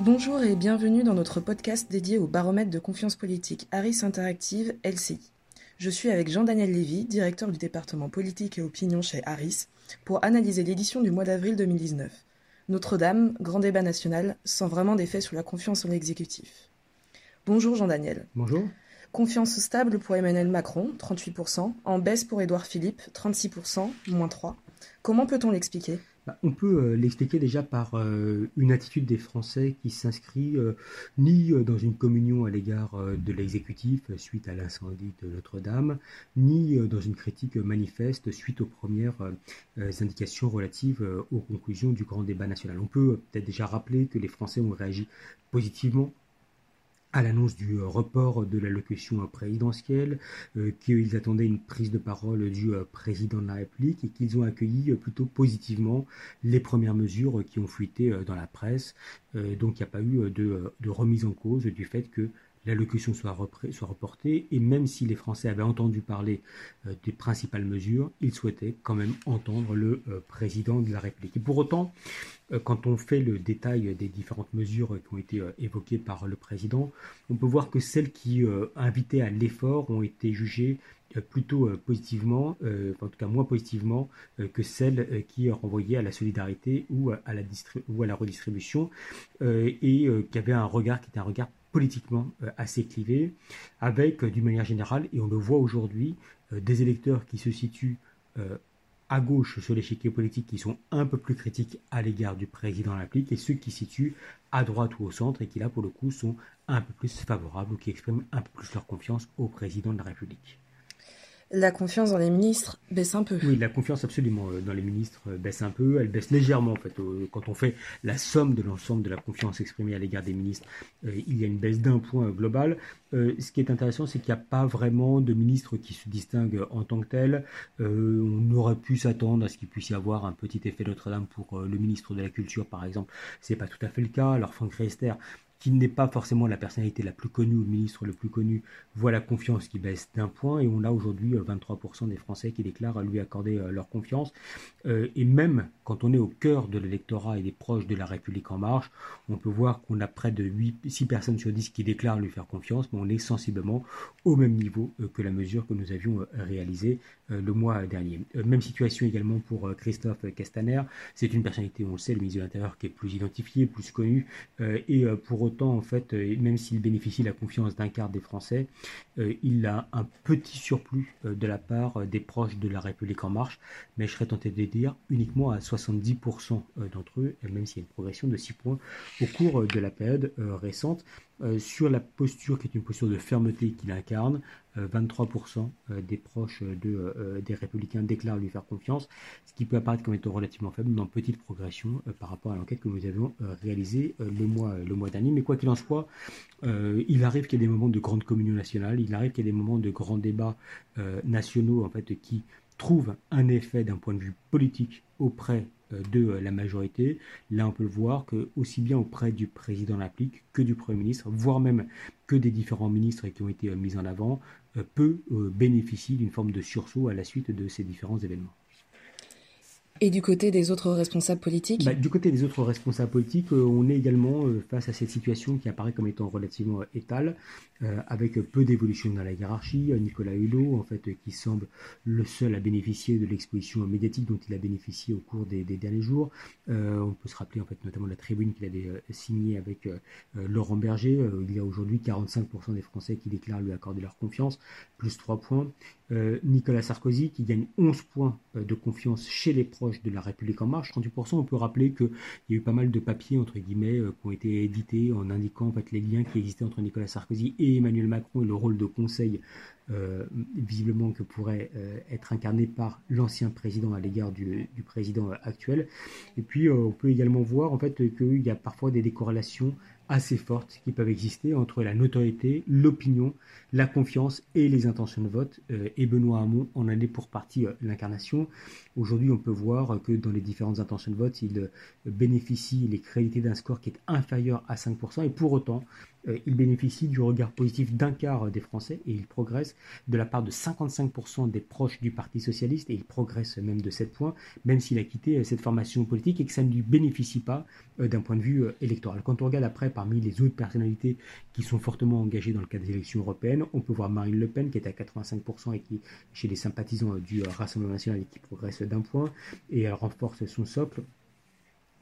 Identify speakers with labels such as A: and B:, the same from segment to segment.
A: Bonjour et bienvenue dans notre podcast dédié au baromètre de confiance politique Harris Interactive LCI. Je suis avec Jean-Daniel Lévy, directeur du département politique et opinion chez Harris, pour analyser l'édition du mois d'avril 2019. Notre-Dame, grand débat national, sans vraiment d'effet sur la confiance en l'exécutif. Bonjour Jean-Daniel.
B: Bonjour.
A: Confiance stable pour Emmanuel Macron, 38%, en baisse pour Édouard Philippe, 36%, moins 3. Comment peut-on l'expliquer?
B: On peut euh, l'expliquer déjà par euh, une attitude des Français qui s'inscrit euh, ni dans une communion à l'égard de l'exécutif suite à l'incendie de Notre-Dame, ni dans une critique manifeste suite aux premières indications relatives aux conclusions du grand débat national. On peut peut-être déjà rappeler que les Français ont réagi positivement à l'annonce du euh, report de l'allocution présidentielle, euh, qu'ils attendaient une prise de parole du euh, président de la République et qu'ils ont accueilli plutôt positivement les premières mesures qui ont fuité dans la presse. donc il n'y a pas eu de, remise en cause du fait que l'allocution soit, soit reportée, et même si les Français avaient entendu parler euh, des principales mesures, ils souhaitaient quand même entendre le euh, président de la République. Pour autant, euh, quand on fait le détail des différentes mesures qui ont été évoquées par le président, on peut voir que celles qui invitaient à l'effort ont été jugées plutôt positivement, en tout cas moins positivement que celles qui renvoyaient à la solidarité ou à la, ou à la redistribution, et qui avaient un regard qui était un regard politiquement euh, assez clivé, avec euh, d'une manière générale, et on le voit aujourd'hui, euh, des électeurs qui se situent à gauche sur l'échiquier politique qui sont un peu plus critiques à l'égard du président de la République et ceux qui se situent à droite ou au centre et qui là pour le coup sont un peu plus favorables ou qui expriment un peu plus leur confiance au président de la République.
A: La confiance dans les ministres baisse un peu.
B: Oui, la confiance absolument euh, dans les ministres euh, baisse un peu. Elle baisse légèrement en fait. Quand on fait la somme de l'ensemble de la confiance exprimée à l'égard des ministres, euh, il y a une baisse d'un point global. ce qui est intéressant, c'est qu'il n'y a pas vraiment de ministres qui se distinguent en tant que tels. on aurait pu s'attendre à ce qu'il puisse y avoir un petit effet Notre-Dame pour le ministre de la Culture, par exemple. C'est pas tout à fait le cas. Alors Franck Rester qui n'est pas forcément la personnalité la plus connue ou le ministre le plus connu, voit la confiance qui baisse d'un point et on a aujourd'hui 23% euh, des Français qui déclarent lui accorder euh, leur confiance. Euh, et même quand on est au cœur de l'électorat et des proches de la République en marche, on peut voir qu'on a près de 8, 6 personnes sur 10 qui déclarent lui faire confiance, mais on est sensiblement au même niveau que la mesure que nous avions réalisée le mois dernier. Même situation également pour Christophe Castaner. C'est une personnalité, on le sait, le ministre de l'Intérieur qui est plus identifié, plus connu, et pour autant en fait, euh, même s'il bénéficie de la confiance d'un quart des Français, euh, il a un petit surplus euh, de la part des proches de la République en marche, mais je serais tenté de dire uniquement à 70% d'entre eux, même s'il y a une progression de 6 points au cours de la période récente. Sur la posture qui est une posture de fermeté qu'il incarne. 23% euh, euh, des proches de, des républicains déclarent lui faire confiance, ce qui peut apparaître comme étant relativement faible, mais en petite progression par rapport à l'enquête que nous avions réalisée le, mois, le mois dernier. Mais quoi qu'il en soit, il arrive qu'il y ait des moments de grande communion nationale, il arrive qu'il y ait des moments de grands débats nationaux en fait, qui trouvent un effet d'un point de vue politique auprès euh, de la majorité. Là, on peut le voir que aussi bien auprès du président de la que du Premier ministre, voire même que des différents ministres qui ont été euh, mis en avant, euh, peut bénéficier d'une forme de sursaut à la suite de ces différents événements.
A: Et du côté des autres responsables politiques
B: bah, Du côté des autres responsables politiques, euh, on est également euh, face à cette situation qui apparaît comme étant relativement euh, étale, avec peu d'évolution dans la hiérarchie. Nicolas Hulot, en fait, qui semble le seul à bénéficier de l'exposition médiatique dont il a bénéficié au cours des, derniers jours. on peut se rappeler en fait notamment la tribune qu'il avait signée avec Laurent Berger. il y a aujourd'hui 45% des Français qui déclarent lui accorder leur confiance, plus 3 points. Nicolas Sarkozy qui gagne 11 points de confiance chez les proches de la République en marche, 38%, on peut rappeler qu'il y a eu pas mal de papiers, entre guillemets, euh, qui ont été édités en indiquant en les liens qui existaient entre Nicolas Sarkozy et Emmanuel Macron et le rôle de conseil euh, visiblement que pourrait euh, être incarné par l'ancien président à l'égard du, président actuel. Et puis on peut également voir en fait qu'il y a parfois des décorrélations assez fortes qui peuvent exister entre la notoriété, l'opinion, la confiance et les intentions de vote. Euh, et Benoît Hamon en a pour partie euh, l'incarnation. Aujourd'hui, on peut voir que dans les différentes intentions de vote, il euh, bénéficie, il est d'un score qui est inférieur à 5%, et pour autant, il bénéficie du regard positif d'un quart des Français, et il progresse de la part de 55% des proches du Parti socialiste et il progresse même de 7 points, même s'il a quitté cette formation politique et que ça ne lui bénéficie pas d'un point de vue électoral. Quand on regarde après parmi les autres personnalités qui sont fortement engagées dans le cadre des élections européennes, on peut voir Marine Le Pen qui est à 85% et qui, chez les sympathisants du Rassemblement national, et qui progresse d'un point et elle renforce son socle.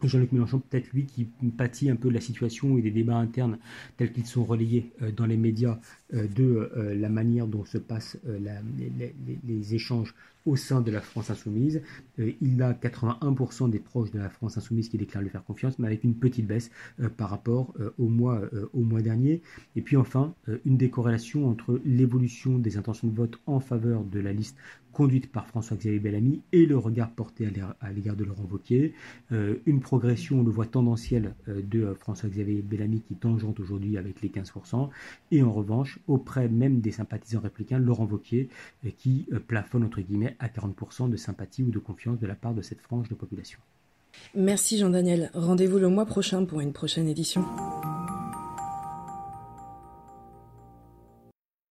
B: Jean-Luc Mélenchon, peut-être lui qui pâtit un peu de la situation et des débats internes tels qu'ils sont relayés euh, dans les médias euh, de euh, la manière dont se passent les, échanges au sein de la France insoumise. il a 81% des proches de la France insoumise qui déclarent lui faire confiance, mais avec une petite baisse par rapport au, mois, au mois dernier. Et puis enfin, une décorrélation entre l'évolution des intentions de vote en faveur de la liste conduite par François-Xavier Bellamy et le regard porté à l'égard de Laurent Wauquiez. Euh, une progression, on le voit, tendancielle euh, de euh, François-Xavier Bellamy qui tangente aujourd'hui avec les 15%. Et en revanche, auprès même des sympathisants républicains, Laurent Wauquiez qui plafonne entre guillemets à 40% de sympathie ou de confiance de la part de cette frange de population.
A: Merci Jean-Daniel. Rendez-vous le mois prochain pour une prochaine édition.